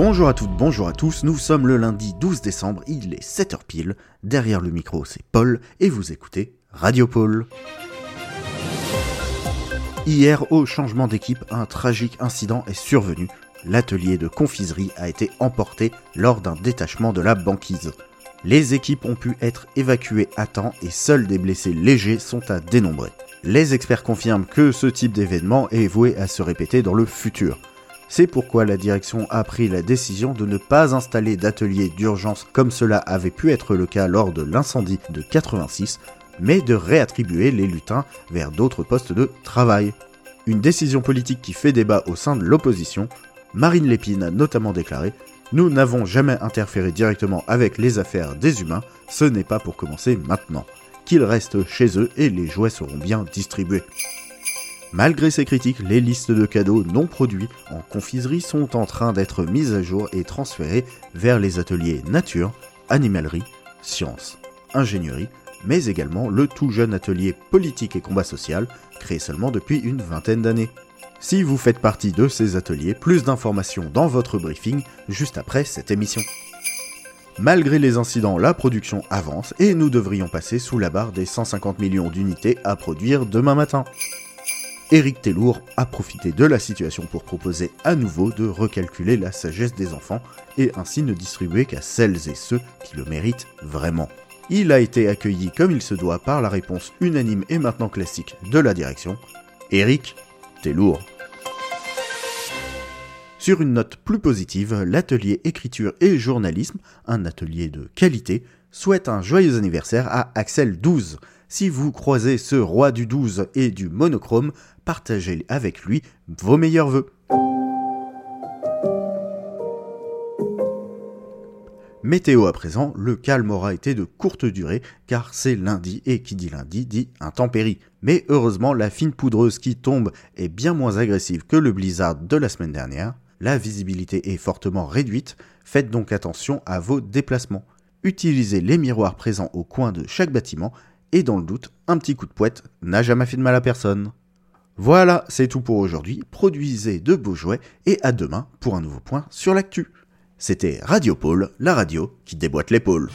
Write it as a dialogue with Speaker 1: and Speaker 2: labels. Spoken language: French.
Speaker 1: Bonjour à toutes, bonjour à tous, nous sommes le lundi 12 décembre, il est 7h pile, derrière le micro c'est Paul et vous écoutez Radio Paul. Hier, au changement d'équipe, un tragique incident est survenu. L'atelier de confiserie a été emporté lors d'un détachement de la banquise. Les équipes ont pu être évacuées à temps et seuls des blessés légers sont à dénombrer. Les experts confirment que ce type d'événement est voué à se répéter dans le futur. C'est pourquoi la direction a pris la décision de ne pas installer d'atelier d'urgence comme cela avait pu être le cas lors de l'incendie de 86, mais de réattribuer les lutins vers d'autres postes de travail. Une décision politique qui fait débat au sein de l'opposition, Marine Lépine a notamment déclaré Nous n'avons jamais interféré directement avec les affaires des humains, ce n'est pas pour commencer maintenant. Qu'ils restent chez eux et les jouets seront bien distribués. Malgré ces critiques, les listes de cadeaux non produits en confiserie sont en train d'être mises à jour et transférées vers les ateliers nature, animalerie, sciences, ingénierie, mais également le tout jeune atelier politique et combat social, créé seulement depuis une vingtaine d'années. Si vous faites partie de ces ateliers, plus d'informations dans votre briefing juste après cette émission. Malgré les incidents, la production avance et nous devrions passer sous la barre des 150 millions d'unités à produire demain matin. Éric Tellour a profité de la situation pour proposer à nouveau de recalculer la sagesse des enfants et ainsi ne distribuer qu'à celles et ceux qui le méritent vraiment. Il a été accueilli comme il se doit par la réponse unanime et maintenant classique de la direction. Éric, t'es. Sur une note plus positive, l'atelier écriture et journalisme, un atelier de qualité, souhaite un joyeux anniversaire à Axel 12. Si vous croisez ce roi du 12 et du monochrome, partagez avec lui vos meilleurs voeux. Météo à présent, le calme aura été de courte durée car c'est lundi et qui dit lundi dit intempérie. Mais heureusement, la fine poudreuse qui tombe est bien moins agressive que le blizzard de la semaine dernière. La visibilité est fortement réduite, faites donc attention à vos déplacements. Utilisez les miroirs présents au coin de chaque bâtiment et dans le doute, un petit coup de poète n'a jamais fait de mal à personne. Voilà, c'est tout pour aujourd'hui. Produisez de beaux jouets et à demain pour un nouveau point sur l'actu. C'était Radio Pôle, la radio qui déboîte l'épaule.